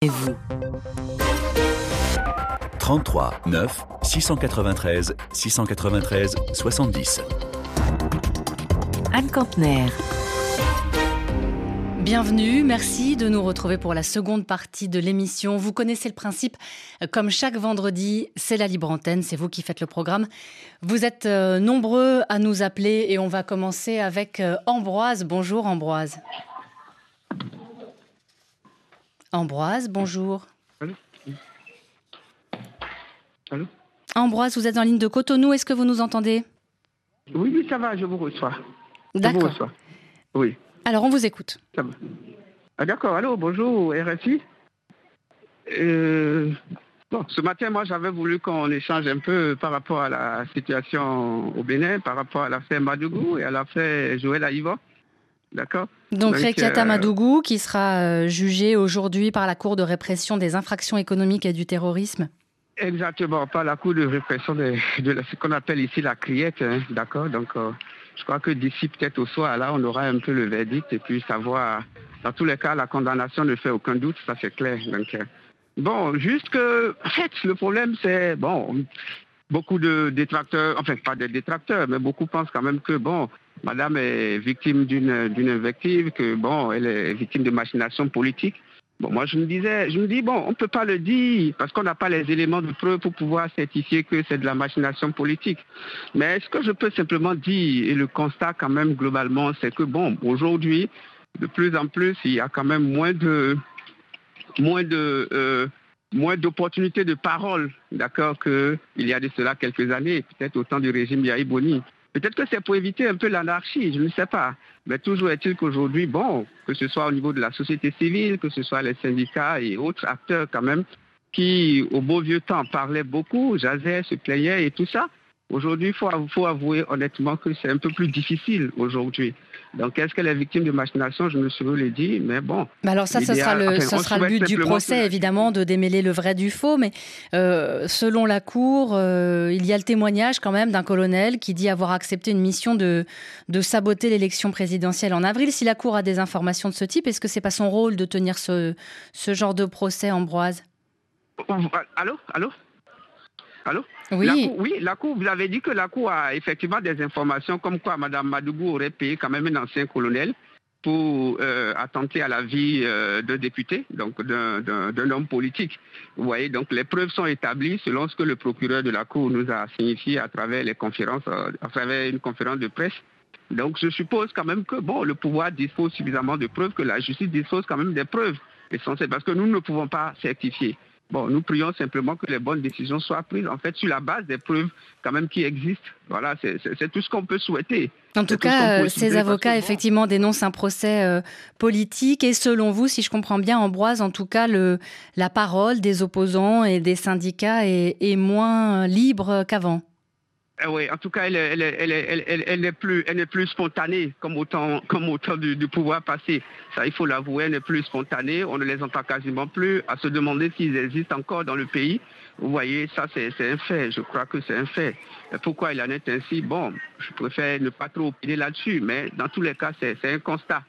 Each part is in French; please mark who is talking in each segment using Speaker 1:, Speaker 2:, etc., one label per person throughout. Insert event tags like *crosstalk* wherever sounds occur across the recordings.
Speaker 1: Et vous
Speaker 2: 33 9 693 693 70.
Speaker 1: Anne Campner.
Speaker 3: Bienvenue, merci de nous retrouver pour la seconde partie de l'émission. Vous connaissez le principe, comme chaque vendredi, c'est la libre antenne, c'est vous qui faites le programme. Vous êtes euh, nombreux à nous appeler et on va commencer avec euh, Ambroise. Bonjour Ambroise. Ambroise, bonjour.
Speaker 4: Allô Allô
Speaker 3: Ambroise, vous êtes en ligne de Cotonou, est-ce que vous nous entendez?
Speaker 4: Oui, oui, ça va, je vous reçois. Je vous
Speaker 3: D'accord.
Speaker 4: reçois. Oui,
Speaker 3: Alors on vous écoute.
Speaker 4: ça va. Ah, d'accord, allô, bonjour, RFI. Euh, bon, ce matin, moi, j'avais voulu qu'on échange un peu par rapport à la situation au Bénin, par rapport à l'affaire Madougou et à l'affaire Joël Aïva. D'accord
Speaker 3: Donc,
Speaker 4: Donc,
Speaker 3: Rekiata
Speaker 4: euh,
Speaker 3: Madougou, qui sera euh, jugé aujourd'hui par la Cour de répression des infractions économiques et du terrorisme.
Speaker 4: Exactement, pas la cour de répression de, ce qu'on appelle ici la criette, hein, d'accord Donc, euh, je crois que d'ici peut-être au soir, là, on aura un peu le verdict et puis savoir. Dans tous les cas, la condamnation ne fait aucun doute, ça c'est clair. Donc, euh, bon, juste que, en fait, le problème c'est, bon, beaucoup de détracteurs, enfin pas des détracteurs, mais beaucoup pensent quand même que, bon, Madame est victime d'une invective, que, bon, elle est victime de machination politique. Bon, moi, je me disais, je me dis, bon, on ne peut pas le dire parce qu'on n'a pas les éléments de preuve pour pouvoir certifier que c'est de la machination politique. Mais ce que je peux simplement dire, et le constat quand même globalement, c'est que, bon, aujourd'hui, de plus en plus, il y a quand même moins euh, d'opportunités de parole, d'accord, qu'il y a de cela quelques années, peut-être au temps du régime Yahi Boni. Peut-être que c'est pour éviter un peu l'anarchie, je ne sais pas. Mais toujours est-il qu'aujourd'hui, bon, que ce soit au niveau de la société civile, que ce soit les syndicats et autres acteurs quand même, qui au beau vieux temps parlaient beaucoup, jasaient, se plaignaient et tout ça. Aujourd'hui, il faut, faut avouer honnêtement que c'est un peu plus difficile aujourd'hui. Donc, est-ce qu'elle est victime de machination Je me suis le dit, mais bon.
Speaker 3: Bah alors ça, ce sera le,
Speaker 4: enfin,
Speaker 3: sera but du procès, évidemment, de démêler le vrai du faux. Mais euh, selon la Cour, euh, il y a le témoignage quand même d'un colonel qui dit avoir accepté une mission de, de saboter l'élection présidentielle en avril. Si la Cour a des informations de ce type, est-ce que c'est pas son rôle de tenir ce, ce genre de procès, Ambroise?
Speaker 4: Allô? Allô? Allô? La
Speaker 3: Oui,
Speaker 4: cour, oui, la Cour, vous avez dit que la Cour a effectivement des informations comme quoi Mme Madougou aurait payé quand même un ancien colonel pour euh, attenter à la vie euh, d'un député, donc d'un homme politique. Vous voyez, donc les preuves sont établies selon ce que le procureur de la Cour nous a signifié à travers les conférences, euh, à travers une conférence de presse. Donc je suppose quand même que bon, le pouvoir dispose suffisamment de preuves, que la justice dispose quand même des preuves essentielles, parce que nous ne pouvons pas certifier. Bon, nous prions simplement que les bonnes décisions soient prises, en fait, sur la base des preuves quand même qui existent. Voilà, c'est tout ce qu'on peut souhaiter.
Speaker 3: en tout
Speaker 4: ce
Speaker 3: cas, euh, ces avocats, effectivement, dénoncent un procès euh, politique. Et selon vous, si je comprends bien, Ambroise, en tout cas, le, la parole des opposants et des syndicats est, est moins libre qu'avant?
Speaker 4: Ah oui, en tout cas, elle, elle, elle, elle, n'est plus, plus spontanée comme au temps, comme du, pouvoir passé. Ça, il faut l'avouer, elle n'est plus spontanée. On ne les entend quasiment plus à se demander s'ils existent encore dans le pays. Vous voyez, ça, c'est un fait. Je crois que c'est un fait. Pourquoi il en est ainsi? Bon, je préfère ne pas trop opiner là-dessus, mais dans tous les cas, c'est c'est un constat.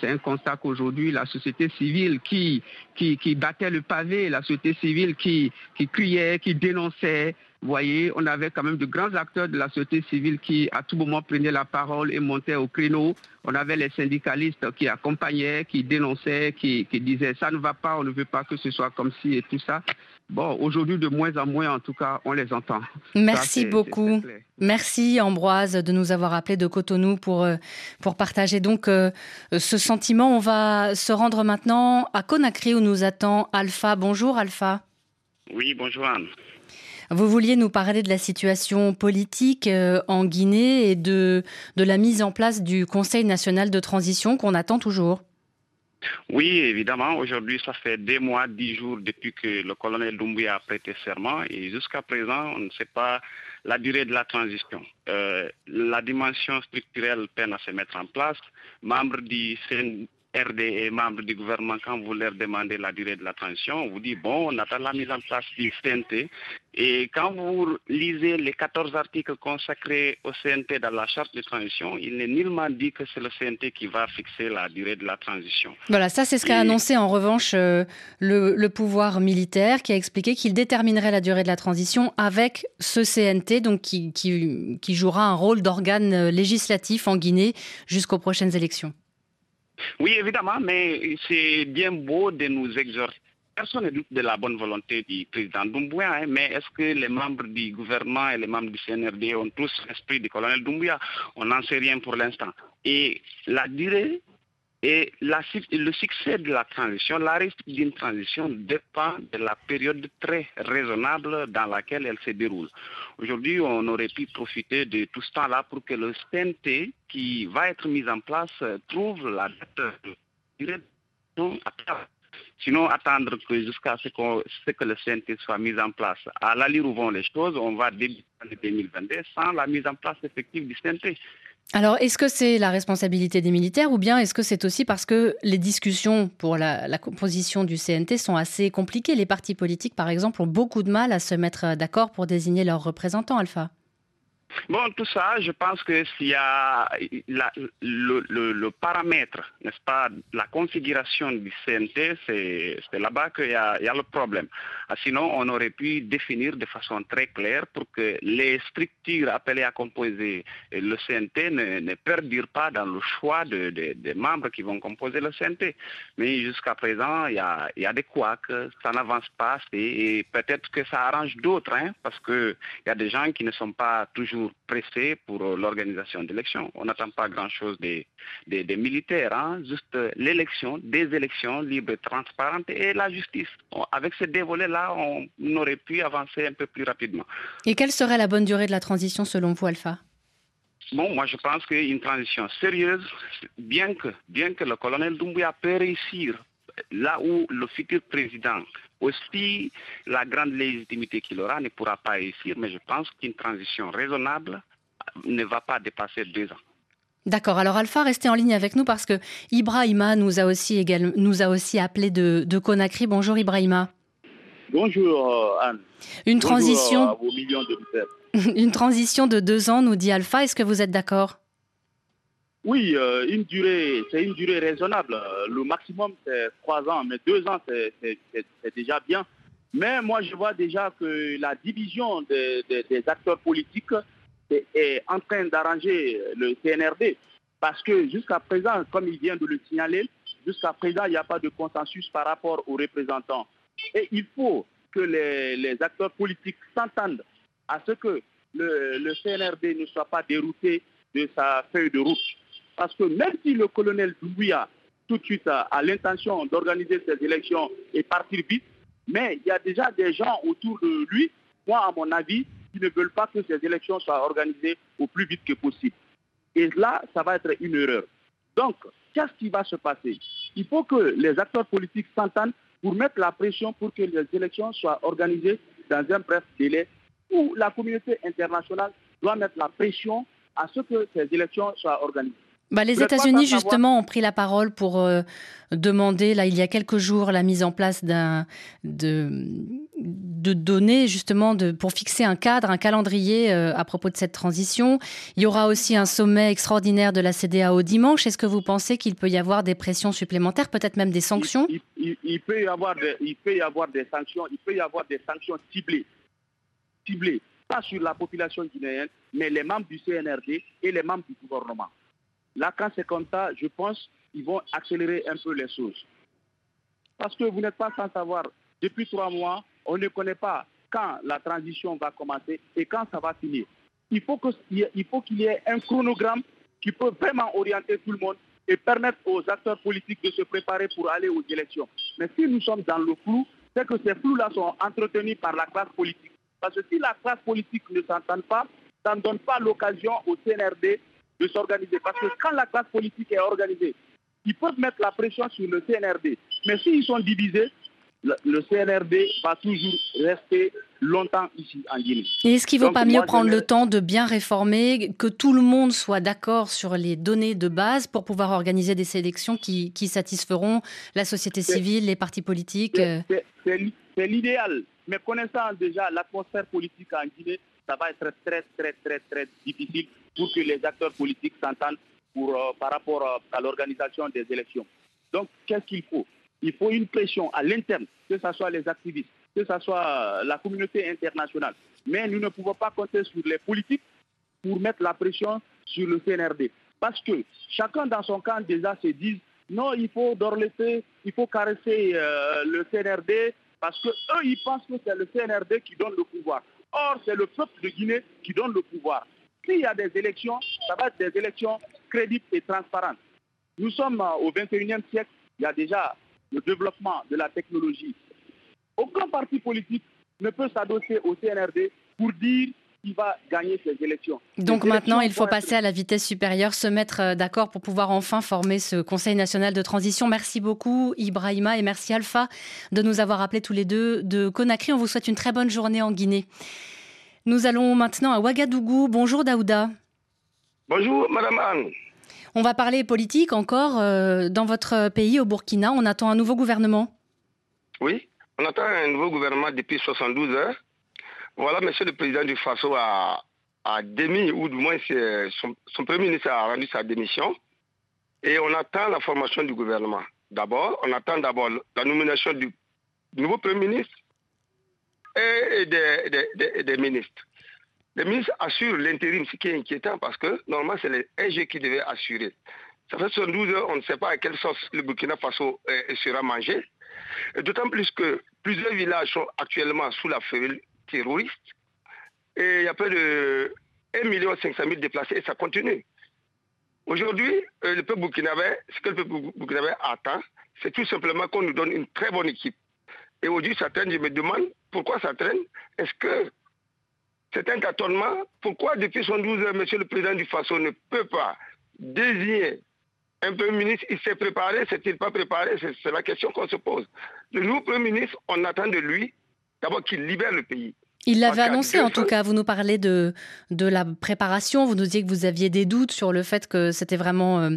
Speaker 4: C'est un constat qu'aujourd'hui, la société civile qui, qui, qui battait le pavé, la société civile qui, qui criait, qui dénonçait, vous voyez, on avait quand même de grands acteurs de la société civile qui, à tout moment, prenaient la parole et montaient au créneau. On avait les syndicalistes qui accompagnaient, qui dénonçaient, qui, qui disaient ça ne va pas, on ne veut pas que ce soit comme ci et tout ça. Bon, aujourd'hui, de moins en moins, en tout cas, on les entend. Ça,
Speaker 3: Merci beaucoup. Merci Ambroise de nous avoir appelé de Cotonou pour, euh, pour partager donc euh, ce sentiment. On va se rendre maintenant à Conakry où nous attend Alpha. Bonjour Alpha.
Speaker 5: Oui, bonjour Anne.
Speaker 3: Vous vouliez nous parler de la situation politique euh, en Guinée et de, de la mise en place du Conseil national de transition qu'on attend toujours.
Speaker 5: Oui, évidemment, aujourd'hui, ça fait des mois, dix jours depuis que le colonel Doumbouya a prêté serment et jusqu'à présent, on ne sait pas la durée de la transition. Euh, la dimension structurelle peine à se mettre en place. Membres du CNRD et membres du gouvernement, quand vous leur demandez la durée de la transition, on vous dit, bon, on attend la mise en place du CNT Et quand vous lisez les 14 articles consacrés au CNT dans la charte de transition, il n'est nullement dit que c'est le CNT qui va fixer la durée de la transition.
Speaker 3: Voilà, ça c'est ce qu'a annoncé en revanche euh, le, pouvoir militaire qui a expliqué qu'il déterminerait la durée de la transition avec ce CNT, donc qui, qui jouera un rôle d'organe euh, législatif en Guinée jusqu'aux prochaines élections.
Speaker 5: Oui, évidemment, mais c'est bien beau de nous exhorter Personne ne doute de la bonne volonté du président Doumbouya, hein, mais est-ce que les membres du gouvernement et les membres du CNRD ont tous l'esprit du colonel Doumbouya? On n'en sait rien pour l'instant. Et la durée et le succès de la transition, la réussite d'une transition dépend de la période très raisonnable dans laquelle elle se déroule. Aujourd'hui, on aurait pu profiter de tout ce temps-là pour que le CNT qui va être mis en place trouve la date de Sinon, attendre que jusqu'à ce, que le CNT soit mis en place. À l'allure où vont les choses, on va débuter en 2022 sans la mise en place effective du CNT.
Speaker 3: Alors, est-ce que c'est la responsabilité des militaires ou bien est-ce que c'est aussi parce que les discussions pour la, la, composition du CNT sont assez compliquées? Les partis politiques, par exemple, ont beaucoup de mal à se mettre d'accord pour désigner leurs représentants, Alpha.
Speaker 5: Bon, tout ça, je pense que s'il y a le, paramètre, n'est-ce pas, la configuration du CNT, c'est là-bas qu'il y, a le problème. Ah, sinon, on aurait pu définir de façon très claire pour que les structures appelées à composer le CNT ne, perdurent pas dans le choix des de, membres qui vont composer le CNT. Mais jusqu'à présent, il y a, y a des couacs, ça n'avance pas, et peut-être que ça arrange d'autres, hein, parce qu'il y a des gens qui ne sont pas toujours pressé pour euh, l'organisation d'élections. On n'attend pas grand-chose des, des, militaires, hein. juste euh, l'élection, des élections libres transparentes et la justice. Avec ces deux volets-là, on aurait pu avancer un peu plus rapidement.
Speaker 3: Et quelle serait la bonne durée de la transition selon vous, Alpha?
Speaker 5: Bon, moi je pense qu'une transition sérieuse, bien que, bien que le colonel Doumbouya peut réussir là où le futur président aussi, la grande légitimité qu'il aura ne pourra pas réussir, mais je pense qu'une transition raisonnable ne va pas dépasser deux ans.
Speaker 3: D'accord. Alors Alpha, restez en ligne avec nous parce que Ibrahima nous a aussi, également, nous a aussi appelé de, de Conakry. Bonjour Ibrahima.
Speaker 1: Bonjour euh, Anne.
Speaker 3: Une transition.
Speaker 1: À vos millions de *laughs*
Speaker 3: Une transition de deux ans, nous dit Alpha. Est-ce que vous êtes d'accord?
Speaker 1: Oui, euh, une durée, c'est une durée raisonnable. Le maximum, c'est trois ans, mais deux ans, c'est déjà bien. Mais moi, je vois déjà que la division des, acteurs politiques est, en train d'arranger le CNRD. Parce que jusqu'à présent, comme il vient de le signaler, jusqu'à présent, il n'y a pas de consensus par rapport aux représentants. Et il faut que les, acteurs politiques s'entendent à ce que le, le CNRD ne soit pas dérouté de sa feuille de route. Parce que même si le colonel Doumbouya, tout de suite, a, l'intention d'organiser ces élections et partir vite, mais il y a déjà des gens autour de lui, moi, à mon avis, qui ne veulent pas que ces élections soient organisées au plus vite que possible. Et là, ça va être une erreur. Donc, qu'est-ce qui va se passer? Il faut que les acteurs politiques s'entendent pour mettre la pression pour que les élections soient organisées dans un bref délai où la communauté internationale doit mettre la pression à ce que ces élections soient organisées.
Speaker 3: Bah, les États-Unis, justement, ont pris la parole pour euh, demander, là, il y a quelques jours, la mise en place d'un, de, de données, justement, de, pour fixer un cadre, un calendrier euh, à propos de cette transition. Il y aura aussi un sommet extraordinaire de la CDAO dimanche. Est-ce que vous pensez qu'il peut y avoir des pressions supplémentaires, peut-être même des sanctions?
Speaker 1: Il, peut y avoir il peut y avoir des sanctions, il peut y avoir des sanctions ciblées, ciblées, pas sur la population guinéenne, mais les membres du CNRD et les membres du gouvernement. Là, quand c'est comme ça, je pense qu'ils vont accélérer un peu les choses. Parce que vous n'êtes pas sans savoir, depuis trois mois, on ne connaît pas quand la transition va commencer et quand ça va finir. Il faut qu'il y ait un chronogramme qui peut vraiment orienter tout le monde et permettre aux acteurs politiques de se préparer pour aller aux élections. Mais si nous sommes dans le flou, c'est que ces flous-là sont entretenus par la classe politique. Parce que si la classe politique ne s'entend pas, ça ne donne pas l'occasion au CNRD de s'organiser. Parce que quand la classe politique est organisée, ils peuvent mettre la pression sur le CNRD. Mais s'ils sont divisés, le, CNRD va toujours rester longtemps ici en Guinée.
Speaker 3: Et est-ce qu'il ne vaut pas mieux prendre le temps de bien réformer, que tout le monde soit d'accord sur les données de base pour pouvoir organiser des sélections qui, satisferont la société civile, les partis politiques
Speaker 1: c'est l'idéal. Mais connaissant déjà l'atmosphère politique en Guinée, ça va être très, très, très, très difficile pour que les acteurs politiques s'entendent pour, euh, par rapport euh, à l'organisation des élections. Donc, qu'est-ce qu'il faut? Il faut une pression à l'interne, que ce soit les activistes, que ce soit euh, la communauté internationale. Mais nous ne pouvons pas compter sur les politiques pour mettre la pression sur le CNRD. Parce que chacun dans son camp déjà se dit non, il faut dorleter, il faut caresser le CNRD parce qu'eux, ils pensent que c'est le CNRD qui donne le pouvoir. Or, c'est le peuple de Guinée qui donne le pouvoir. S'il y a des élections, ça va être des élections crédibles et transparentes. Nous sommes euh, au 21e siècle, il y a déjà le développement de la technologie. Aucun parti politique ne peut s'adosser au CNRD pour dire qu'il va gagner ces élections.
Speaker 3: Donc maintenant, il faut passer à la vitesse supérieure, se mettre euh, d'accord pour pouvoir enfin former ce Conseil national de transition. Merci beaucoup Ibrahima et merci Alpha de nous avoir appelés tous les deux de Conakry. On vous souhaite une très bonne journée en Guinée. Nous allons maintenant à Ouagadougou. Bonjour Daouda.
Speaker 6: Bonjour Madame Anne.
Speaker 3: On va parler politique encore. Euh, dans votre pays, au Burkina, on attend un nouveau gouvernement.
Speaker 6: Oui, on attend un nouveau gouvernement depuis 72 heures. Voilà, monsieur le président du Faso a, démis, ou du moins son, son, premier ministre a rendu sa démission. Et on attend la formation du gouvernement. D'abord, on attend d'abord la nomination du nouveau premier ministre et des, ministres. Les ministres assurent l'intérim, ce qui est inquiétant parce que normalement c'est les EG qui devaient assurer. Ça fait 72 heures, on ne sait pas à quelle sauce le Burkina Faso euh, sera mangé. D'autant plus que plusieurs villages sont actuellement sous la férule terroriste. Et il y a près de 1 500 000 déplacés et ça continue. Aujourd'hui, euh, le peuple burkinabé, ce que le peuple burkinabé attend, c'est tout simplement qu'on nous donne une très bonne équipe. Et aujourd'hui, ça traîne, je me demande pourquoi ça traîne. Est-ce que c'est un tâtonnement? Pourquoi depuis 112 heures, Monsieur le Président du Faso ne peut pas désigner un Premier ministre? Il s'est préparé, s'est-il pas préparé? C'est la question qu'on se pose. Le nouveau Premier ministre, on attend de lui d'abord qu'il libère le pays.
Speaker 3: Il l'avait annoncé en tout cas. Vous nous parlez de, de la préparation. Vous nous disiez que vous aviez des doutes sur le fait que c'était vraiment euh,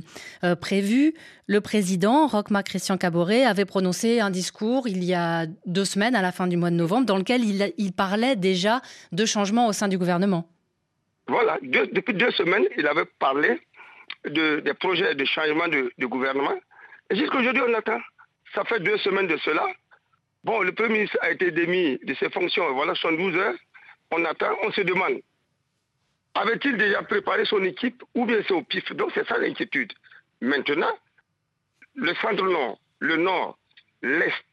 Speaker 3: euh, prévu. Le président, Rochma Christian Caboret, avait prononcé un discours il y a deux semaines, à la fin du mois de novembre, dans lequel il, il parlait déjà de changements au sein du gouvernement.
Speaker 6: Voilà. depuis deux semaines, il avait parlé de, des projets de changement de, de gouvernement. Et jusqu'à aujourd'hui, on attend. Ça fait deux semaines de cela. Bon, le Premier ministre a été démis de ses fonctions, voilà 72 heures. On attend, on se demande, avait-il déjà préparé son équipe ou bien c'est au pif? Donc c'est ça l'inquiétude. Maintenant, le centre-nord, le nord, l'est,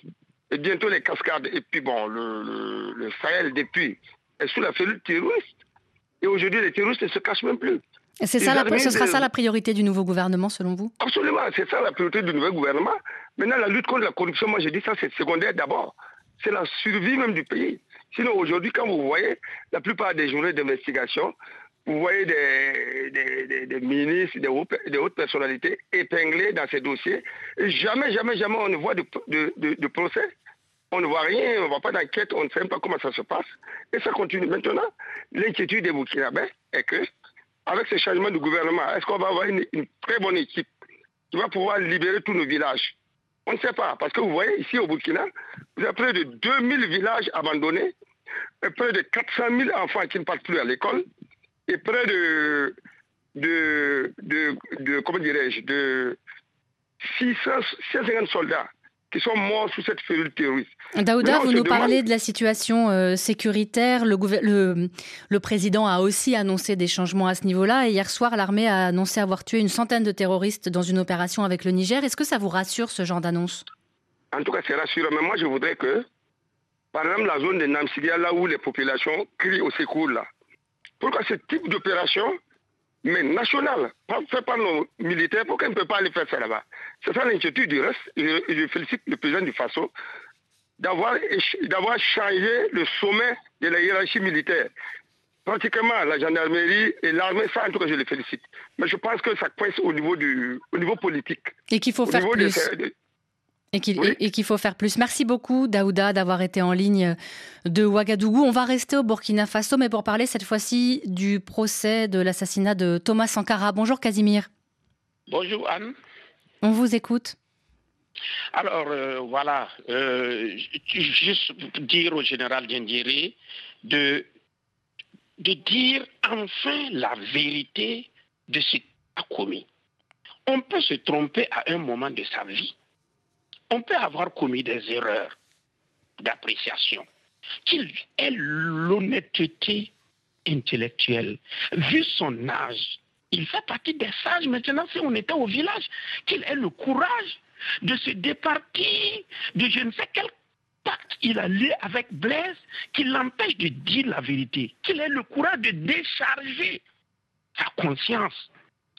Speaker 6: et bientôt les cascades, et puis bon, le, Sahel depuis, est sous la férule terroriste. Et aujourd'hui, les terroristes ne se cachent même plus.
Speaker 3: C'est ça la, ce sera ça la priorité du nouveau gouvernement, selon vous?
Speaker 6: Absolument, c'est ça la priorité du nouveau gouvernement. Maintenant, la lutte contre la corruption, moi je dis ça, c'est secondaire d'abord. C'est la survie même du pays. Sinon, aujourd'hui, quand vous voyez la plupart des journées d'investigation, vous voyez des, des, ministres, des, hautes personnalités épinglés dans ces dossiers. Et jamais, jamais, jamais on ne voit de, de, procès. On ne voit rien, on ne voit pas d'enquête, on ne sait même pas comment ça se passe. Et ça continue. Maintenant, l'inquiétude des Burkinabés est que, avec ce changement de gouvernement, est-ce qu'on va avoir une, très bonne équipe qui va pouvoir libérer tous nos villages? On ne sait pas, parce que vous voyez, ici au Burkina, vous avez près de 2000 villages abandonnés, près de 400 000 enfants qui ne partent plus à l'école, et près de, de, de, comment dirais-je, de 650 soldats qui sont morts sous cette férule terroriste.
Speaker 3: Daouda, vous nous parlez de la situation euh, sécuritaire. Le, le, le, président a aussi annoncé des changements à ce niveau-là. Et hier soir, l'armée a annoncé avoir tué une centaine de terroristes dans une opération avec le Niger. Est-ce que ça vous rassure, ce genre d'annonce?
Speaker 6: En tout cas, c'est rassurant. Mais moi, je voudrais que, par exemple, la zone de Namsidia, là où les populations crient au secours, là, pourquoi ce type d'opération mais national, fait par nos militaires, pourquoi on ne peut pas aller faire ça là-bas C'est ça l'inquiétude du reste. Je, je, félicite le président du Faso d'avoir changé le sommet de la hiérarchie militaire. Pratiquement, la gendarmerie et l'armée, ça, en tout cas, je les félicite. Mais je pense que ça coince au niveau, du, au niveau politique.
Speaker 3: Et qu'il faut faire plus. Et qu'il faut faire plus. Merci beaucoup, Daouda, d'avoir été en ligne de Ouagadougou. On va rester au Burkina Faso, mais pour parler cette fois-ci du procès de l'assassinat de Thomas Sankara. Bonjour, Casimir.
Speaker 7: Bonjour, Anne.
Speaker 3: On vous écoute.
Speaker 7: Alors, euh, voilà, euh, juste dire au général Diendéré de, de dire enfin la vérité de ce qu'il a commis. On peut se tromper à un moment de sa vie. On peut avoir commis des erreurs d'appréciation. Qu'il ait l'honnêteté intellectuelle, vu son âge, il fait partie des sages maintenant si on était au village, qu'il ait le courage de se départir de je ne sais quel pacte il a lié avec Blaise qui l'empêche de dire la vérité, qu'il ait le courage de décharger sa conscience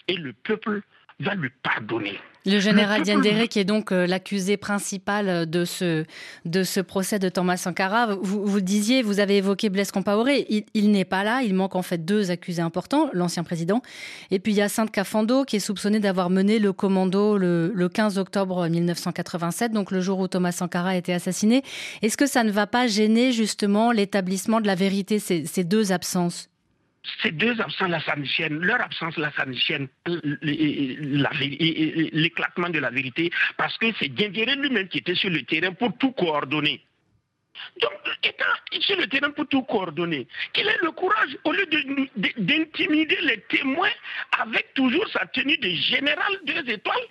Speaker 7: et le peuple va lui pardonner.
Speaker 3: Le général Diendéré, qui est donc euh, l'accusé principal euh, de ce, de ce procès de Thomas Sankara, vous, vous disiez, vous avez évoqué Blaise Compaoré, il, n'est pas là, il manque en fait deux accusés importants, l'ancien président, et puis il y a Sainte Cafando, qui est soupçonné d'avoir mené le commando le, le 15 octobre 1987, donc le jour où Thomas Sankara a été assassiné. Est-ce que ça ne va pas gêner justement l'établissement de la vérité, ces, ces deux absences?
Speaker 7: Ces deux absences-là, ça leur absence-là, ça l'éclatement de la vérité, parce que c'est Diendéré lui-même qui était sur le terrain pour tout coordonner. Donc, étant sur le terrain pour tout coordonner, qu'il ait le courage, au lieu d'intimider les témoins avec toujours sa tenue de général deux étoiles,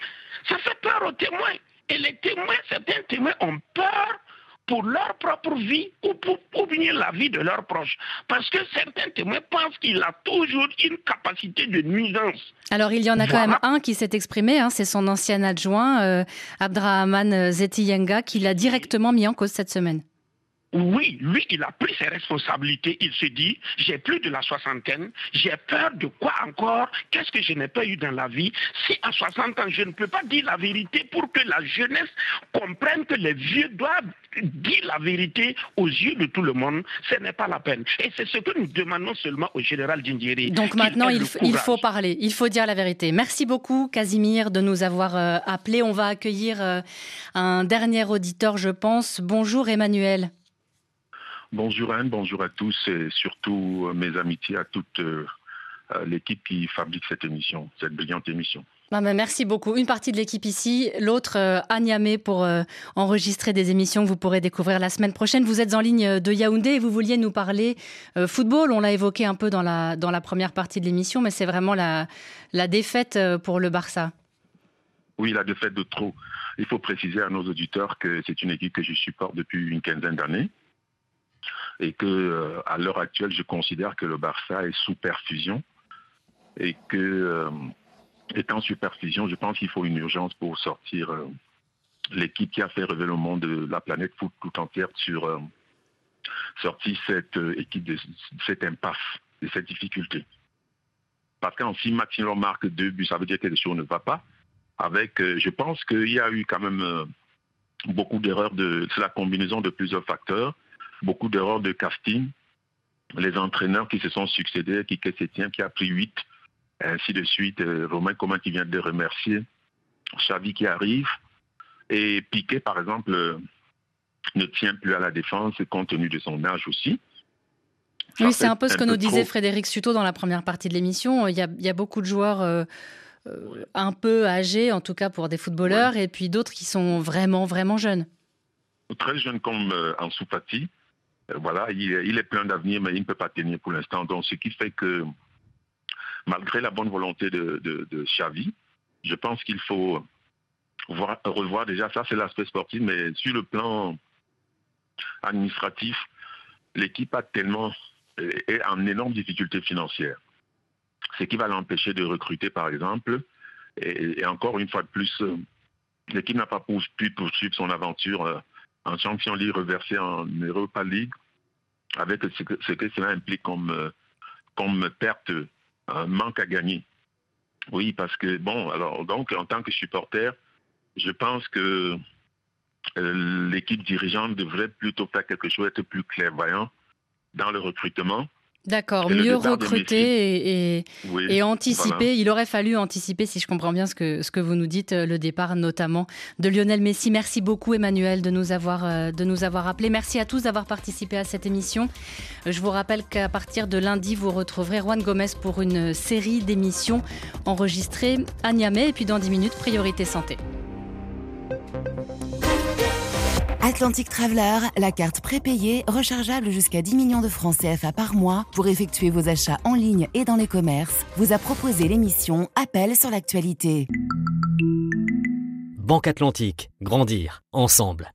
Speaker 7: ça fait peur aux témoins. Et les témoins, certains témoins ont peur pour leur propre vie ou pour, oublier la vie de leurs proches. Parce que certains témoins pensent qu'il a toujours une capacité de nuisance.
Speaker 3: Alors il y en a quand même un qui s'est exprimé, hein, c'est son ancien adjoint, euh, Abdrahman Zetiyenga, qui l'a directement mis en cause cette semaine.
Speaker 7: Oui, lui, il a pris ses responsabilités. Il se dit, j'ai plus de la soixantaine, j'ai peur de quoi encore? Qu'est-ce que je n'ai pas eu dans la vie? Si à 60 ans, je ne peux pas dire la vérité pour que la jeunesse comprenne que les vieux doivent dire la vérité aux yeux de tout le monde, ce n'est pas la peine. Et c'est ce que nous demandons seulement au général Djindiri.
Speaker 3: Donc maintenant, il, faut parler, il faut dire la vérité. Merci beaucoup, Casimir, de nous avoir euh, appelés. On va accueillir euh, un dernier auditeur, je pense. Bonjour, Emmanuel.
Speaker 8: Bonjour Anne, bonjour à tous et surtout euh, mes amitiés à toute euh, euh, l'équipe qui fabrique cette émission, cette brillante émission.
Speaker 3: Ah ben, merci beaucoup. Une partie de l'équipe ici, l'autre à Niamey pour enregistrer des émissions que vous pourrez découvrir la semaine prochaine. Vous êtes en ligne de Yaoundé et vous vouliez nous parler football. On l'a évoqué un peu dans la, dans la première partie de l'émission, mais c'est vraiment la, la défaite pour le Barça.
Speaker 8: Oui, la défaite de trop. Il faut préciser à nos auditeurs que c'est une équipe que je supporte depuis une quinzaine d'années et que euh, à l'heure actuelle, je considère que le Barça est sous perfusion et que euh, étant sous perfusion, je pense qu'il faut une urgence pour sortir euh, l'équipe qui a fait rêver le monde de la planète foot tout entière sur sortir cette équipe de cette impasse, de cette difficulté. Parce qu'en si Maxime marque deux buts, ça veut dire que les choses ne vont pas. Avec, je pense qu'il y a eu quand même beaucoup d'erreurs de, c'est la combinaison de plusieurs facteurs beaucoup d'erreurs de casting. Les entraîneurs qui se sont succédés, qui Setien qui a pris 8, ainsi de suite. Euh, Romain comment qui vient de remercier. Xavi qui arrive. Et Piquet, par exemple, euh, ne tient plus à la défense compte tenu de son âge aussi.
Speaker 3: oui, c'est un peu ce que nous disait Frédéric Suto dans la première partie de l'émission. Il, y a beaucoup de joueurs euh, un peu âgés, en tout cas pour des footballeurs, et puis d'autres qui sont vraiment, vraiment jeunes.
Speaker 8: Très jeunes comme euh, voilà, il, est plein d'avenir, mais il ne peut pas tenir pour l'instant. Donc, ce qui fait que, malgré la bonne volonté de, de, Xavi, je pense qu'il faut revoir déjà, ça c'est l'aspect sportif, mais sur le plan administratif, l'équipe a tellement est en énorme difficulté financière. Ce qui va l'empêcher de recruter, par exemple. Et, encore une fois de plus, euh, l'équipe n'a pas pu poursuivre son aventure euh, en Champions League reversé en Europa League, avec ce que, cela implique comme, euh, comme perte, un manque à gagner. Oui, parce que, bon, alors, donc, en tant que supporter, je pense que euh, l'équipe dirigeante devrait plutôt faire quelque chose, être plus clairvoyant dans le recrutement
Speaker 3: D'accord, mieux recruter et, et, anticiper. Il aurait fallu anticiper, si je comprends bien ce que, ce que vous nous dites, le départ notamment de Lionel Messi. Merci beaucoup Emmanuel de nous avoir, euh, de nous avoir appelés. Merci à tous d'avoir participé à cette émission. Je vous rappelle qu'à partir de lundi, vous retrouverez Juan Gomez pour une série d'émissions enregistrées à Niamey et puis dans 10 minutes, Priorité Santé.
Speaker 9: Atlantic Traveler, la carte prépayée, rechargeable jusqu'à 10 millions de francs CFA par mois pour effectuer vos achats en ligne et dans les commerces, vous a proposé l'émission Appel sur l'actualité.
Speaker 10: Banque Atlantique, grandir ensemble.